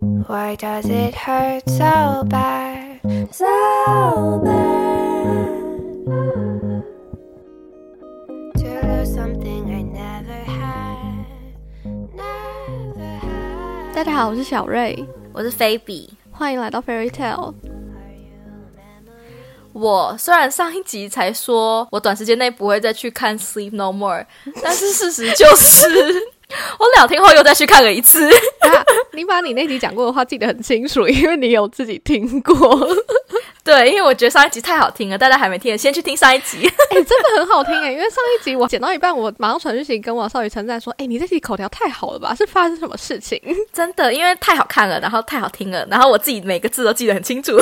Why does it hurt so bad? So bad. To lose something I never had. Never had. 大家好，我是小瑞，我是菲比。欢迎来到 Fairy Tale。我虽然上一集才说我短时间内不会再去看《Sleep No More》，但是事实就是，我两天后又再去看了一次。啊，你把你那集讲过的话记得很清楚，因为你有自己听过。对，因为我觉得上一集太好听了，大家还没听先去听上一集。哎、真的很好听哎！因为上一集我剪到一半，我马上传讯息跟王少宇称赞说：“哎、你这集口条太好了吧？是发生什么事情？真的，因为太好看了，然后太好听了，然后我自己每个字都记得很清楚。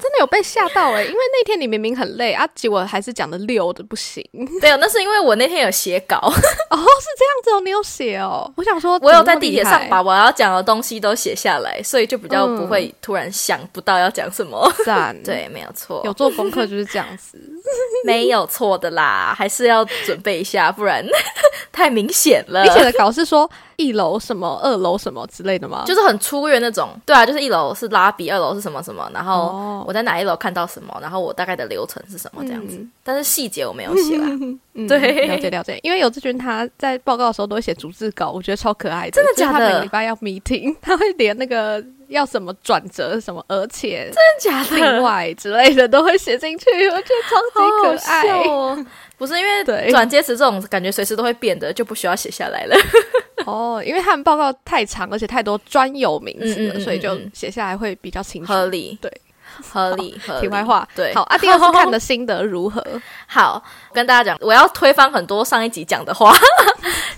真的有被吓到哎！因为那天你明明很累啊，结果还是讲的溜的不行。对啊，那是因为我那天有写稿，哦，是这样子哦，你有写哦。我想说，我有在地铁上把，我要讲的东西都写下来，所以就比较不会突然想不到要讲什么。赞。对，没有错，有做功课就是这样子。没有错的啦，还是要准备一下，不然太明显了你。写的稿是说一楼什么，二楼什么之类的吗？就是很粗略那种，对啊，就是一楼是拉比，二楼是什么什么，然后哦我在哪一楼看到什么，然后我大概的流程是什么这样子，嗯但是细节我没有写啦。嗯对了解了解。因为有志军他在报告的时候都会写逐字稿，我觉得超可爱的。真的假的他假的每个礼拜要 meeting，他会连那个要什么转折什么，而且 真的假的另外之类的都会写进去，我觉得超级可爱。好好笑哦！不是因为转接词这种感觉随时都会变的，就不需要写下来了。哦，因为他们报告太长，而且太多专有名词了，嗯嗯嗯所以就写下来会比较清楚。合理，对，合理，合理。题外话，对，好啊，第二次看的心得如何？好，跟大家讲，我要推翻很多上一集讲的话。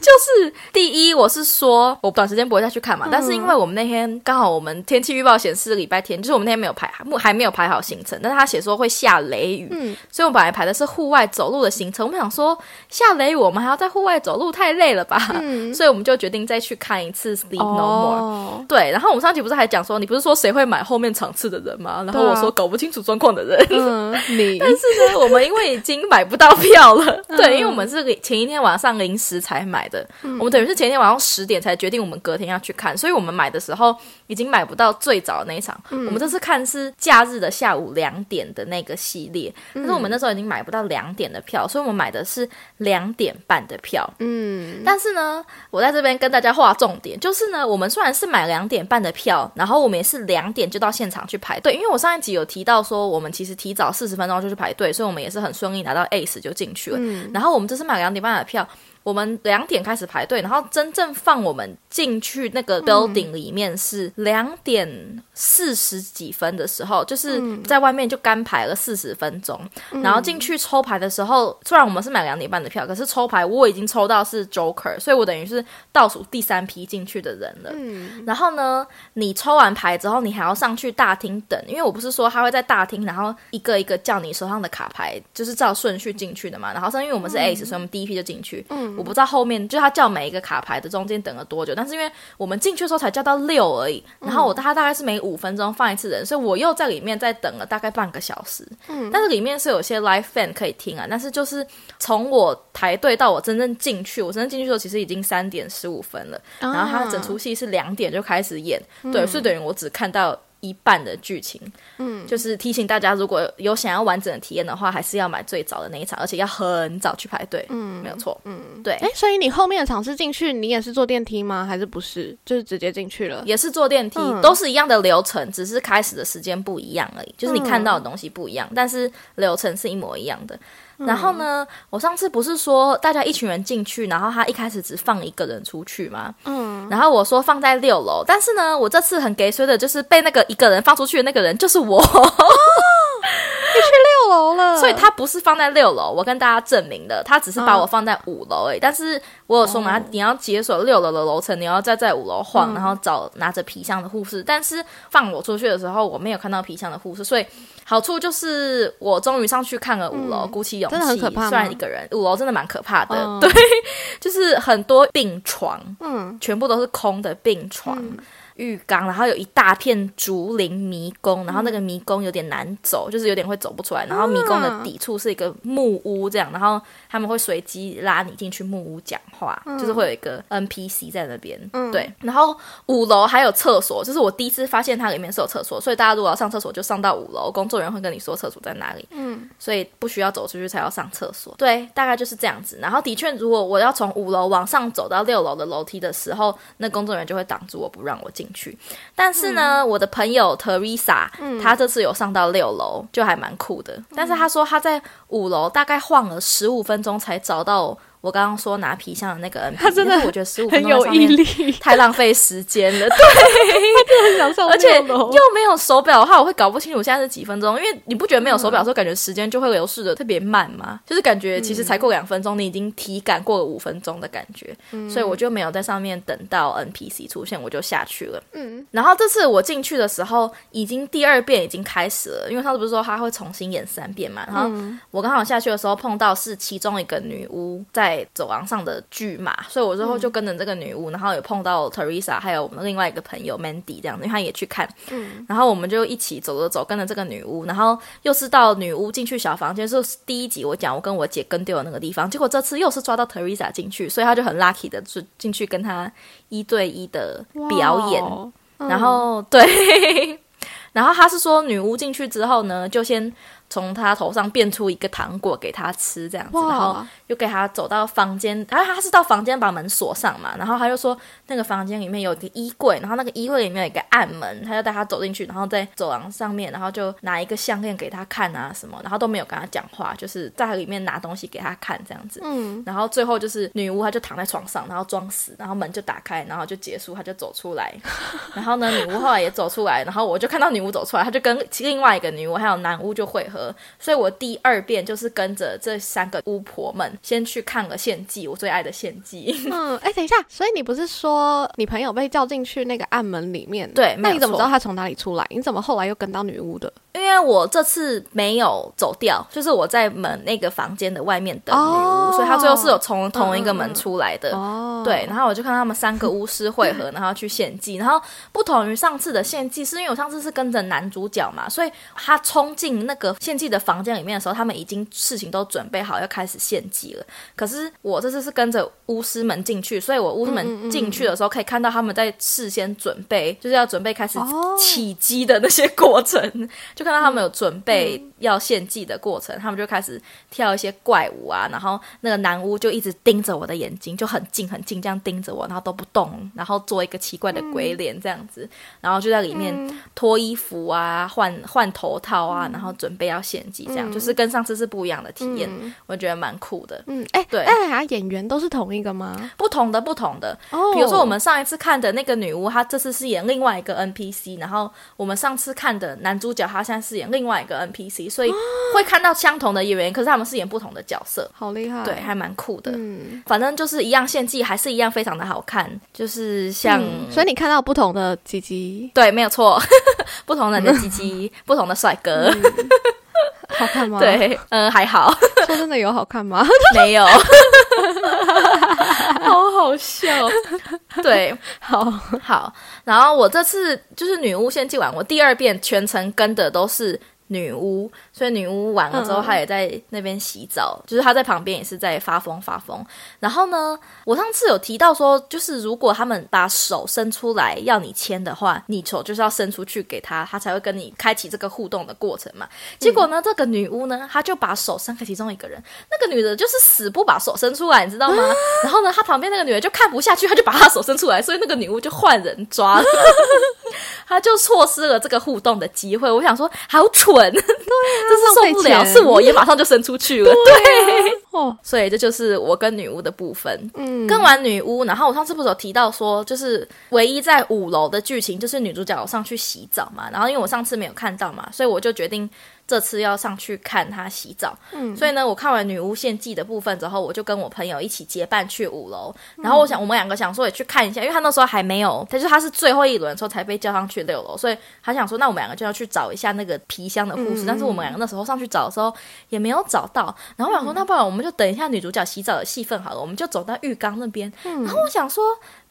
就是第一，我是说我短时间不会再去看嘛，但是因为我们那天刚好我们天气预报显示礼拜天，就是我们那天没有排，目还没有排好行程，但是他写说会下雷雨，嗯所以我们本来排的是户外走路的行程。我们想说下雷雨，我们还要在户外走路，太累了吧？嗯 所以我们就决定再去看一次《Sleep No More》。哦，对，然后我们上集不是还讲说，你不是说谁会买后面场次的人吗？然后我说搞不清楚状况的人。嗯，你 但是呢，我们因为已经买不到票了，嗯对，因为我们是前一天晚上临时才买的，我们等于是前一天晚上十点才决定我们隔天要去看，所以我们买的时候已经买不到最早的那一场。嗯我们这次看是假日的下午两点的那个系列，但是我们那时候已经买不到两点的票，所以我们买的是两点半的票。嗯，但是呢，我在这边跟大家划重点，就是呢，我们虽然是买两点半的票，然后我们也是两点就到现场去排队，因为我上一集有提到说，我们其实提早四十分钟就去排队，所以我们也是很顺利拿到 Ace 就进去了。然后我们这次买两点半的票。我们两点开始排队，然后真正放我们进去那个 building 里面是两点四十几分的时候，就是在外面就干排了四十分钟，然后进去抽牌的时候，虽然我们是买两点半的票，可是抽牌我已经抽到是 Joker，所以我等于是倒数第三批进去的人了。然后呢，你抽完牌之后，你还要上去大厅等，因为我不是说他会在大厅，然后一个一个叫你手上的卡牌，就是照顺序进去的嘛。然后是因为我们是 Ace，、所以我们第一批就进去。嗯我不知道后面就他叫每一个卡牌的中间等了多久，但是因为我们进去的时候才叫到六而已，然后我他大概是每五分钟放一次人，所以我又在里面再等了大概半个小时。但是里面是有些 live fan 可以听啊，但是就是从我排队到我真正进去，我真正进去的时候其实已经三点十五分了，然后他整出戏是两点就开始演，对，所以等于我只看到。一半的剧情，嗯，就是提醒大家，如果有想要完整的体验的话，还是要买最早的那一场，而且要很早去排队，嗯，没有错，嗯，对，哎，所以你后面的场次进去，你也是坐电梯吗？还是不是？就是直接进去了？也是坐电梯，嗯都是一样的流程，只是开始的时间不一样而已，就是你看到的东西不一样，但是流程是一模一样的。然后呢，我上次不是说大家一群人进去，然后他一开始只放一个人出去吗？嗯，然后我说放在六楼，但是呢，我这次很给水的，就是被那个一个人放出去的那个人就是我。六楼了，所以他不是放在六楼，我跟大家证明的，他只是把我放在五楼而已。但是我有说嘛，你要解锁六楼的楼层，你要再在五楼晃，然后找拿着皮箱的护士。但是放我出去的时候，我没有看到皮箱的护士，所以好处就是我终于上去看了五楼，鼓起勇气。真的很可怕虽然一个人，五楼真的蛮可怕的，嗯对，就是很多病床，嗯，全部都是空的病床。浴缸，然后有一大片竹林迷宫，然后那个迷宫有点难走，就是有点会走不出来。然后迷宫的底处是一个木屋，这样，然后他们会随机拉你进去木屋讲话，就是会有一个 NPC 在那边。对，然后五楼还有厕所，就是我第一次发现它里面是有厕所，所以大家如果要上厕所就上到五楼，工作人员会跟你说厕所在哪里。嗯，所以不需要走出去才要上厕所。对，大概就是这样子。然后的确，如果我要从五楼往上走到六楼的楼梯的时候，那工作人员就会挡住我不让我进去。但是呢，我的朋友 Teresa，她这次有上到六楼，就还蛮酷的。但是她说她在五楼大概晃了十五分钟才找到我刚刚说拿皮箱的那个 NP，他真的我觉得十五分钟 太浪费时间了。对，他很享受而且又没有手表的话，我会搞不清楚现在是几分钟。因为你不觉得没有手表的时候，感觉时间就会流逝的特别慢吗？就是感觉其实才过两分钟，你已经体感过了五分钟的感觉。所以我就没有在上面等到 NPC 出现，我就下去了。嗯，然后这次我进去的时候，已经第二遍已经开始了，因为他不是说他会重新演三遍嘛。然后我刚好下去的时候碰到是其中一个女巫在走廊上的巨马，所以我之后就跟着这个女巫，然后也碰到 Teresa，还有我们另外一个朋友 Mandy 这样子，因为他也去看。然后我们就一起走着走，跟着这个女巫，然后又是到女巫进去小房间，就是第一集我讲我跟我姐跟丢的那个地方，结果这次又是抓到 Teresa 进去，所以他就很 lucky 的就进去跟她一对一的表演。然后 对，然后他是说女巫进去之后呢，就先从他头上变出一个糖果给他吃，这样子，然后又给他走到房间，然后他是到房间把门锁上嘛，然后他就说那个房间里面有一个衣柜，然后那个衣柜里面有一个暗门，他就带他走进去，然后在走廊上面，然后就拿一个项链给他看啊什么，然后都没有跟他讲话，就是在里面拿东西给他看这样子，嗯，然后最后就是女巫，她就躺在床上，然后装死，然后门就打开，然后就结束，她就走出来。然后呢，女巫后来也走出来，然后我就看到女巫走出来，她就跟另外一个女巫还有男巫就会合。所以我第二遍就是跟着这三个巫婆们先去看了献祭，我最爱的献祭。嗯，哎，等一下，所以你不是说你朋友被叫进去那个暗门里面？对那你怎么知道他从哪里出来？你怎么后来又跟到女巫的？因为我这次没有走掉，就是我在门那个房间的外面等女巫，哦所以他最后是有从同一个门出来的。哦，对，然后我就看他们三个巫师会合，然后去献祭。然后不同于上次的献祭，是因为我上次是跟着男主角嘛，所以他冲进那个献祭的房间里面的时候，他们已经事情都准备好要开始献祭了。可是我这次是跟着巫师们进去，所以我巫师们进去的时候可以看到他们在事先准备，就是要准备开始哦起鸡的那些过程，就看到他们有准备要献祭的过程，他们就开始跳一些怪舞啊，然后那个男巫就一直盯着我的眼睛，就很近很近这样盯着我，然后都不动，然后做一个奇怪的鬼脸这样子，然后就在里面脱衣服啊、换换头套啊，然后准备要献祭，这样、就是跟上次是不一样的体验，我觉得蛮酷的。嗯，哎，对哎呀，演员都是同一个吗？不同的不同的，哦，比如说我们上一次看的那个女巫，她这次是演另外一个 NPC，然后我们上次看的男主角他现在是演另外一个 NPC，所以会看到相同的演员，可是他们是演不同的角色，好厉害，对，还蛮酷的。嗯，反正就是一样献祭，还是一样非常的好看，就是像。嗯所以你看到不同的鸡鸡，对，没有错，不同人的鸡鸡，不同的帅哥，好看吗？，对，嗯，还好，说真的有好看吗？没有，好好笑，对，好，好，然后我这次就是女巫献祭完，我第二遍全程跟的都是女巫，所以女巫完了之后，嗯她也在那边洗澡，就是她在旁边也是在发疯发疯。然后呢，我上次有提到说，就是如果他们把手伸出来要你牵的话，你手就是要伸出去给他，他才会跟你开启这个互动的过程嘛。结果呢，这个女巫呢，她就把手伸给其中一个人，那个女的就是死不把手伸出来，你知道吗？然后呢，她旁边那个女的就看不下去，她就把她手伸出来，所以那个女巫就换人抓了。她就错失了这个互动的机会。我想说，好蠢，对啊，这是受不了，是我也马上就伸出去了，对，哦，所以这就是我跟女巫的部分。嗯，跟完女巫，然后我上次不是有提到说，就是唯一在五楼的剧情就是女主角有上去洗澡嘛，然后因为我上次没有看到嘛，所以我就决定这次要上去看她洗澡。嗯所以呢，我看完女巫献祭的部分之后，我就跟我朋友一起结伴去五楼。然后我想，我们两个想说也去看一下，因为他那时候还没有，他就他是最后一轮的时候才被叫上去六楼，所以他想说，那我们两个就要去找一下那个皮箱的护士。嗯但是我们两个那时候上去找的时候也没有找到，然后我想说，那不然我们就等一下女主角洗澡的戏份好了，我们就走到浴缸那边。然后我想说。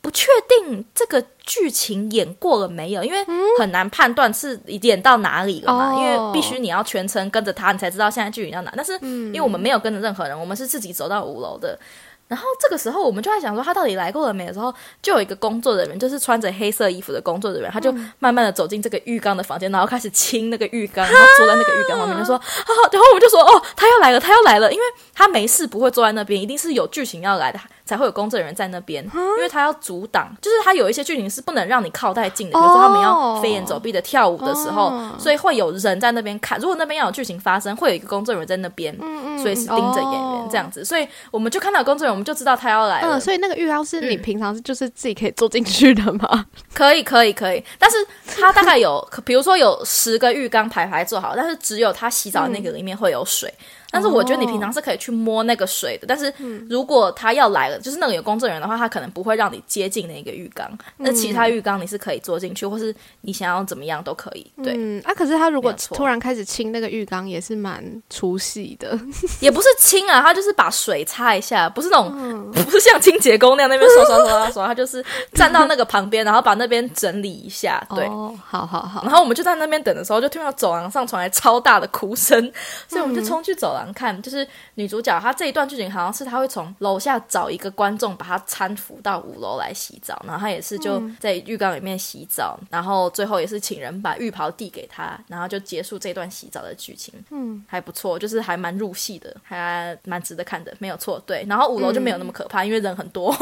不确定这个剧情演过了没有，因为很难判断是演到哪里了嘛，哦因为必须你要全程跟着他，你才知道现在剧情到哪。但是因为我们没有跟着任何人，我们是自己走到五楼的。然后这个时候，我们就在想说他到底来过了没的时候，就有一个工作人员，就是穿着黑色衣服的工作人员，他就慢慢的走进这个浴缸的房间，然后开始亲那个浴缸，然后坐在那个浴缸旁边，就说啊，然后我们就说哦，他要来了，他要来了，因为他没事不会坐在那边，一定是有剧情要来的。才会有工作人员在那边，因为他要阻挡，就是他有一些剧情是不能让你靠太近的，比如说他们要飞檐走壁的跳舞的时候，哦所以会有人在那边看。如果那边要有剧情发生，会有一个工作人员在那边，随时盯着演员哦这样子。所以我们就看到工作人员，我们就知道他要来了。嗯，所以那个浴缸是你平常就是自己可以坐进去的吗？可以，可以，可以。但是它大概有，比如说有十个浴缸排排做好，但是只有他洗澡的那个里面会有水。但是我觉得你平常是可以去摸那个水的，但是如果他要来了，就是那个有工作人员的话，他可能不会让你接近那个浴缸。那其他浴缸你是可以坐进去，或是你想要怎么样都可以。对，嗯，啊，可是他如果突然开始清那个浴缸，也是蛮出戏的。也不是清啊，他就是把水擦一下，不是那种、不是像清洁工那样那边刷刷刷刷刷，他就是站到那个旁边，然后把那边整理一下。对，哦，好好好，然后我们就在那边等的时候，就听到走廊上传来超大的哭声，所以我们就冲去走廊看。就是女主角她这一段剧情好像是她会从楼下找一个观众，把她搀扶到五楼来洗澡，然后她也是就在浴缸里面洗澡，然后最后也是请人把浴袍递给她，然后就结束这段洗澡的剧情。嗯，还不错，就是还蛮入戏的，还蛮值得看的，没有错。对，然后五楼就没有那么可怕，因为人很多。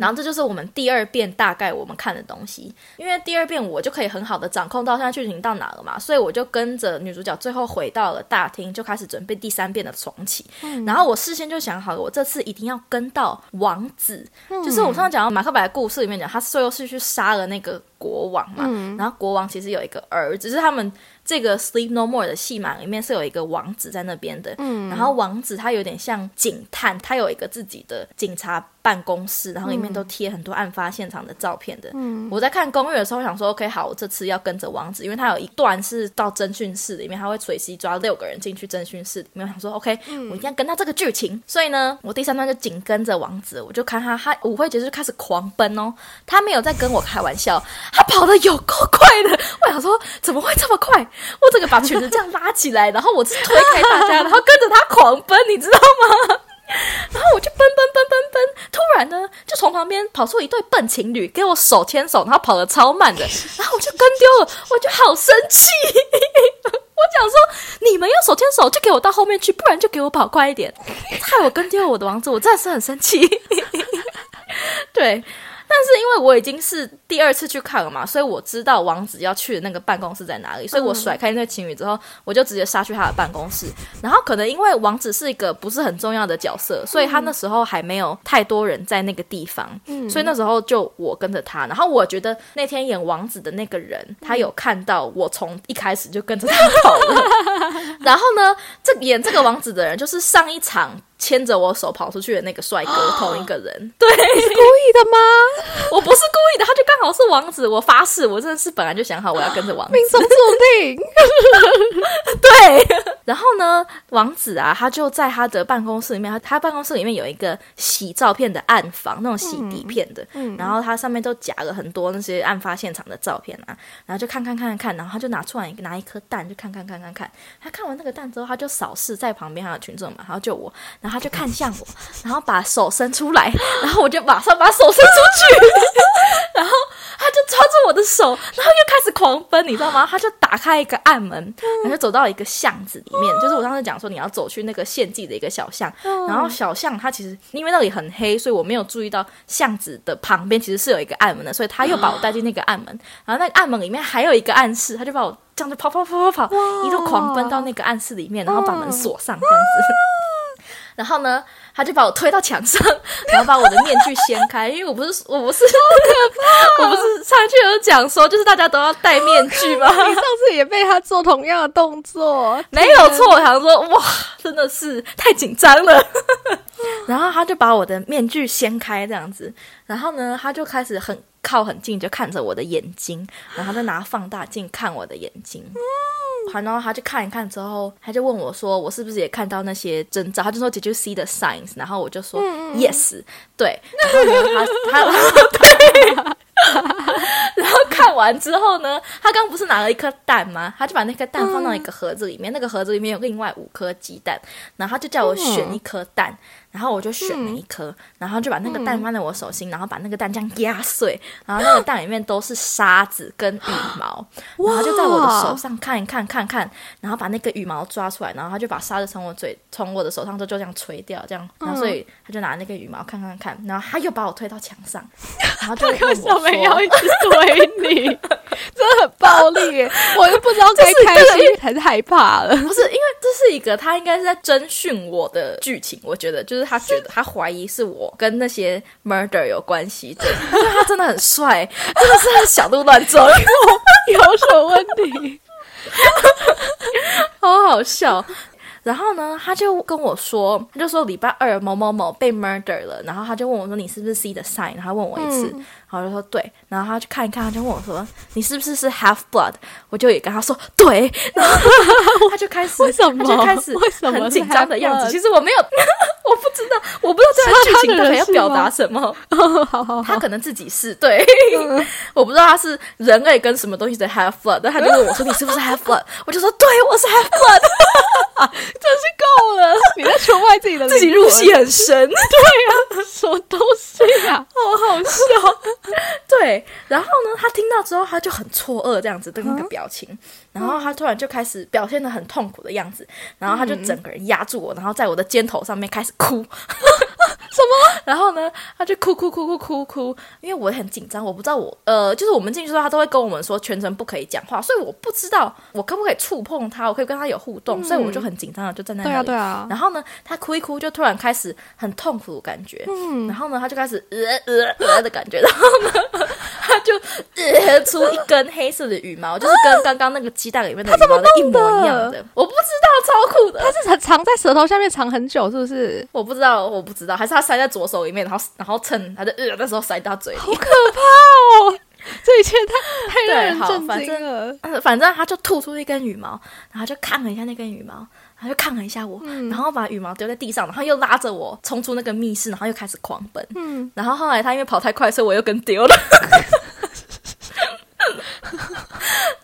然后这就是我们第二遍大概我们看的东西，因为第二遍我就可以很好的掌控到现在剧情到哪了嘛，所以我就跟着女主角最后回到了大厅，就开始准备第三遍的重启。然后我事先就想好了，我这次一定要跟到王子，就是我上次讲到马克白的故事里面讲，他最后是去杀了那个国王嘛，然后国王其实有一个儿子，是他们。这个《Sleep No More》的戏码里面是有一个王子在那边的，嗯然后王子他有点像警探，他有一个自己的警察办公室，然后里面都贴很多案发现场的照片的。我在看攻略的时候想说，OK，好，我这次要跟着王子，因为他有一段是到侦讯室里面，他会随机抓六个人进去侦讯室里面。我想说，OK，我一定要跟到这个剧情，所以呢，我第三段就紧跟着王子，我就看他，他舞会结束就开始狂奔哦，他没有在跟我开玩笑，他跑的有够快的，我想说怎么会这么快？我整个把裙子这样拉起来，然后我是推开大家，然后跟着他狂奔，你知道吗？然后我就奔奔奔奔奔，突然呢，就从旁边跑出一对笨情侣，给我手牵手，然后跑得超慢的，然后我就跟丢了，我就好生气。我讲说，你们要手牵手就给我到后面去，不然就给我跑快一点，害我跟丢了我的王子，我真的是很生气。对。但是因为我已经是第二次去看了嘛，所以我知道王子要去的那个办公室在哪里，所以我甩开那对情侣之后，我就直接杀去他的办公室。然后可能因为王子是一个不是很重要的角色，所以他那时候还没有太多人在那个地方，所以那时候就我跟着他。然后我觉得那天演王子的那个人，他有看到我从一开始就跟着他跑了。然后呢，这演这个王子的人就是上一场。牵着我手跑出去的那个帅哥，同一个人，对，是故意的吗？我不是故意的，他就刚好是王子，我发誓，我真的是本来就想好我要跟着王子，命中注定。王子啊，他就在他的办公室里面，他他办公室里面有一个洗照片的暗房，那种洗底片的，然后他上面都夹了很多那些案发现场的照片啊，然后就看看看看，然后他就拿出来拿一颗蛋，就看看看看看，他看完那个蛋之后，他就扫视在旁边他的群众嘛，然后就我，然后他就看向我，然后把手伸出来，然后我就马上把手伸出去，然后他就抓住我的手，然后又开始狂奔，你知道吗？他就打开一个暗门，然后就走到一个巷子里面，就是我当时讲说你要走去那个献祭的一个小巷，然后小巷它其实因为那里很黑，所以我没有注意到巷子的旁边其实是有一个暗门的，所以他又把我带进那个暗门，然后那个暗门里面还有一个暗室，他就把我这样就跑跑跑跑跑，一路狂奔到那个暗室里面，然后把门锁上这样子。然后呢，他就把我推到墙上，然后把我的面具掀开，因为我不是我不是 我不是上去有讲说，就是大家都要戴面具吗？你上次也被他做同样的动作，没有错，我想说哇，真的是太紧张了。然后他就把我的面具掀开这样子，然后呢，他就开始很靠很近，就看着我的眼睛，然后就拿放大镜看我的眼睛。然后他就看一看之后，他就问我说：“我是不是也看到那些征兆？”他就说：“Did you see the signs？” 然后我就说、“Yes。”对，然后呢，他他 对然后看完之后呢，他刚不是拿了一颗蛋吗？他就把那颗蛋放到一个盒子里面，那个盒子里面有另外五颗鸡蛋，然后他就叫我选一颗蛋，然后我就选了一颗，然后就把那个蛋放在我手心，然后把那个蛋这样压碎，然后那个蛋里面都是沙子跟羽毛，然后就在我的手上看一看看看，然后把那个羽毛抓出来，然后他就把沙子从我嘴从我的手上就就这样吹掉，这样，然后所以他就拿那个羽毛看看看，然后他又把我推到墙上，然后就问我为什么要一直推你？真的很暴力耶！我都不知道该开心还是害怕了。不是，因为这是一个他应该是在征询我的剧情，我觉得就是他觉得他怀疑是我跟那些 murder 有关系的，因 为他真的很帅，真的是很小鹿乱撞，有什么问题？好好笑。然后呢，他就跟我说，他就说礼拜二某某某被 murder 了，然后他就问我说你是不是 see the sign，然后他问我一次，嗯然后我就说对，然后他去看一看，他就问我说你是不是是 half blood，我就也跟他说对，然后他就开始为什么他就开始很紧张的样子，其实我没有，我不知道，我不知道这个剧情到底要表达什么。好好好，他可能自己是对，我不知道他是人类跟什么东西的 half blood，但他就问我说你是不是 half blood，我就说对，我是 half blood，真是够了！你在出卖自己的自己入戏很深，对啊什么东西呀、好好笑。对，然后呢，他听到之后他就很错愕这样子的那个表情，然后他突然就开始表现的很痛苦的样子，然后他就整个人压住我，然后在我的肩头上面开始哭。什么？然后呢，他就哭哭哭哭哭哭，因为我很紧张，我不知道我呃，就是我们进去之后，他都会跟我们说全程不可以讲话，所以我不知道我可不可以触碰他，我可以跟他有互动，所以我就很紧张的就站在那里。对啊，对啊。然后呢，他哭一哭，就突然开始很痛苦的感觉。嗯，然后呢，他就开始呃呃呃的感觉，然后呢，他就呃出一根黑色的羽毛，就是跟刚刚那个鸡蛋里面的羽毛的一模一样的。我不知道，超酷的。它是藏藏在舌头下面藏很久，是不是？我不知道，我不知道，还是他塞在左手里面，然后然后趁他的呃那时候塞到嘴里。好可怕哦！这一切太太让人震反正惊了。呃反正他就吐出一根羽毛，然后就看了一下那根羽毛，然后就看了一下我，然后把羽毛丢在地上，然后又拉着我冲出那个密室，然后又开始狂奔。嗯，然后后来他因为跑太快，所以我又跟丢了。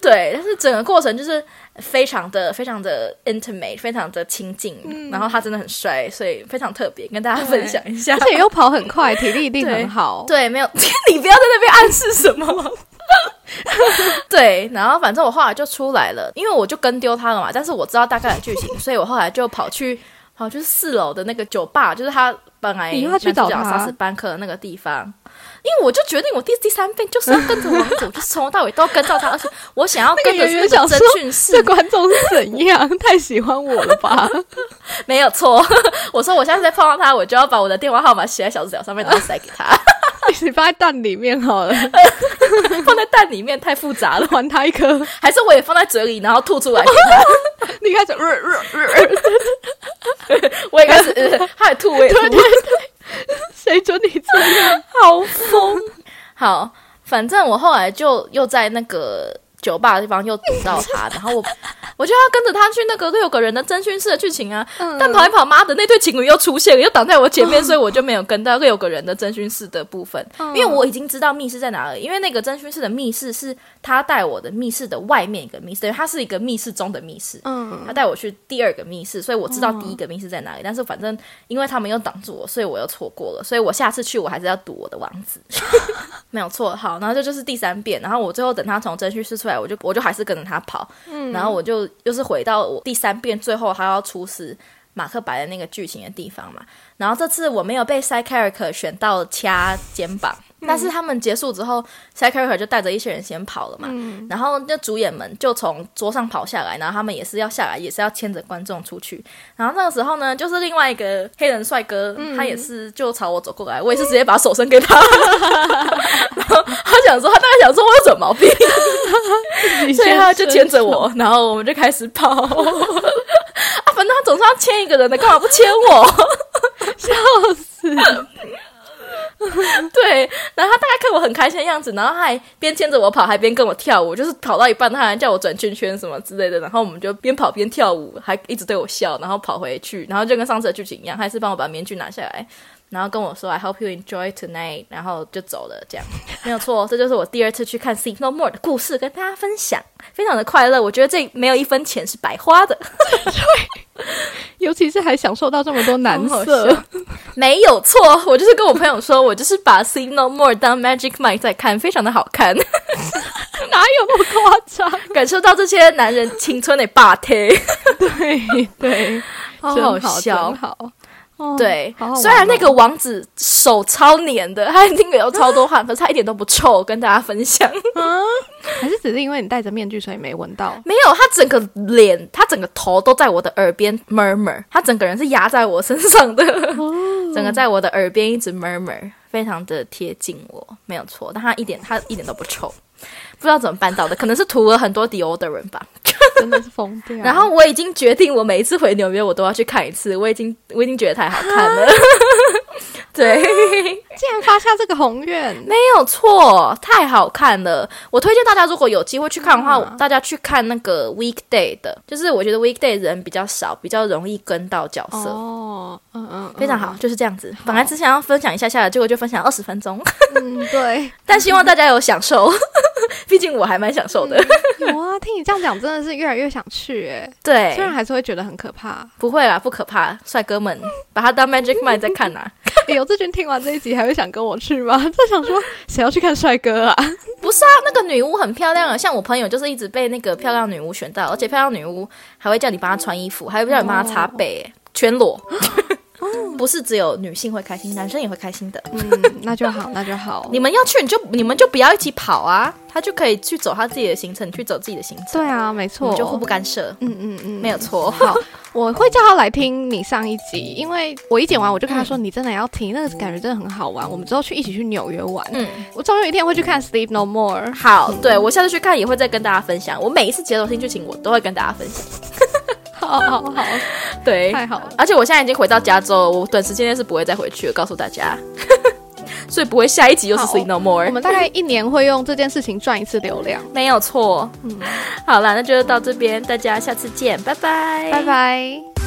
对，但是整个过程就是非常的、非常的 intimate，非常的亲近。然后他真的很帅，所以非常特别，跟大家分享一下而。且又跑很快，体力一定很好。对，没有，你不要在那边暗示什么。对，然后反正我后来就出来了，因为我就跟丢他了嘛，但是我知道大概的剧情，所以我后来就跑去跑去四楼的那个酒吧，就是他本来主角杀死班克的那个地方。因为我就决定，我第第三遍就是要跟着王子，我就从头到尾都要跟到他，而且我想要跟着圆圆去那个想说侦讯室这，观众是怎样？太喜欢我了吧？没有错。我说我下次再碰到他，我就要把我的电话号码写在小纸条上面，然后塞给他，你放在蛋里面好了，放在蛋里面太复杂了，还他一颗。还是我也放在嘴里，然后吐出来给他。你开始，我也开始，呃、他也吐，我也吐，谁准你这样？好疯。好，反正我后来就又在那个酒吧的地方又堵到他，然后我 我就要跟着他去那个六个人的侦讯室的剧情啊。但跑一跑，妈的，那对情侣又出现了，又挡在我前面，所以我就没有跟到六个人的侦讯室的部分，因为我已经知道密室在哪里。因为那个侦讯室的密室是他带我的密室的外面一个密室，等于它是一个密室中的密室。嗯，他带我去第二个密室，所以我知道第一个密室在哪里。但是反正因为他们又挡住我，所以我又错过了。所以我下次去我还是要赌我的王子，没有错。好，然后这就是第三遍。然后我最后等他从侦讯室出来，我就我就还是跟着他跑。嗯，然后我就又是回到我第三遍最后他要出示马克白的那个剧情的地方嘛。然后这次我没有被塞凯尔克选到掐肩膀。但是他们结束之后 s d e character 就带着一些人先跑了嘛，然后那主演们就从桌上跑下来，然后他们也是要下来，也是要牵着观众出去。然后那个时候呢，就是另外一个黑人帅哥，他也是就朝我走过来，我也是直接把手伸给他，然后他想说，他大概想说我有什么毛病，所以他就牵着我，然后我们就开始跑。啊，反正他总是要牵一个人的，干嘛不牵我？笑死！对，然后他大家看我很开心的样子，然后他还边牵着我跑，还边跟我跳舞，就是跑到一半，他还叫我转圈圈什么之类的，然后我们就边跑边跳舞，还一直对我笑，然后跑回去，然后就跟上次的剧情一样，还是帮我把面具拿下来，然后跟我说 I hope you enjoy tonight，然后就走了，这样没有错。这就是我第二次去看《See No More》的故事，跟大家分享，非常的快乐。我觉得这没有一分钱是白花的，对尤其是还享受到这么多男色，没有错。我就是跟我朋友说，我就是把《See No More》当 Magic Mike 在看，非常的好看，哪有那么夸张？感受到这些男人青春的霸体。对对，好好笑好。哦对好好玩，虽然那个哦王子手超黏的，他一定有超多汗，可是他一点都不臭，跟大家分享。还是只是因为你戴着面具，所以没闻到。没有，他整个脸，他整个头都在我的耳边 murmur，他整个人是压在我身上的，整个在我的耳边一直 murmur，非常的贴近我，没有错。但他一点他一点都不臭，不知道怎么办到的，可能是涂了很多 deodorant 吧。真的是疯掉。然后我已经决定，我每一次回纽约，我都要去看一次。我已经我已经觉得太好看了，对。竟然发下这个宏愿，没有错，太好看了。我推荐大家，如果有机会去看的话，嗯大家去看那个 weekday 的，就是我觉得 weekday 人比较少，比较容易跟到角色。哦，嗯嗯，非常好，就是这样子。本来只想要分享一下下来，结果就分享二十分钟，嗯，对，但希望大家有享受，毕竟我还蛮享受的。有啊。听你这样讲，真的是越来越想去哎。对虽，然还是会觉得很可怕。不会啦，不可怕，帅哥们把他当 Magic Mike 在看呐、哎 呦，这群听完这一集还会想跟我去吗？在想说谁要去看帅哥啊？不是啊，那个女巫很漂亮啊，像我朋友就是一直被那个漂亮女巫选到，而且漂亮女巫还会叫你帮她穿衣服，还会叫你帮她擦背、欸全裸。不是只有女性会开心，男生也会开心的。嗯，那就好，那就好。你们要去，你就你们就不要一起跑啊，他就可以去走他自己的行程，你去走自己的行程，对啊，没错，们就互不干涉，嗯嗯嗯，没有错。好，我会叫他来听你上一集，因为我一剪完我就跟他说，你真的要听，那个感觉真的很好玩。我们之后去一起去纽约玩。嗯，我终有一天会去看《Sleep No More》。好，对我下次去看也会再跟大家分享。我每一次节奏新剧情，我都会跟大家分享。好 好好，对，太好了。而且我现在已经回到加州，我短时间内是不会再回去了，告诉大家。所以不会下一集又是 See No More。我们大概一年会用这件事情赚一次流量。没有错。嗯好了，那就到这边，大家下次见，拜拜，拜。拜。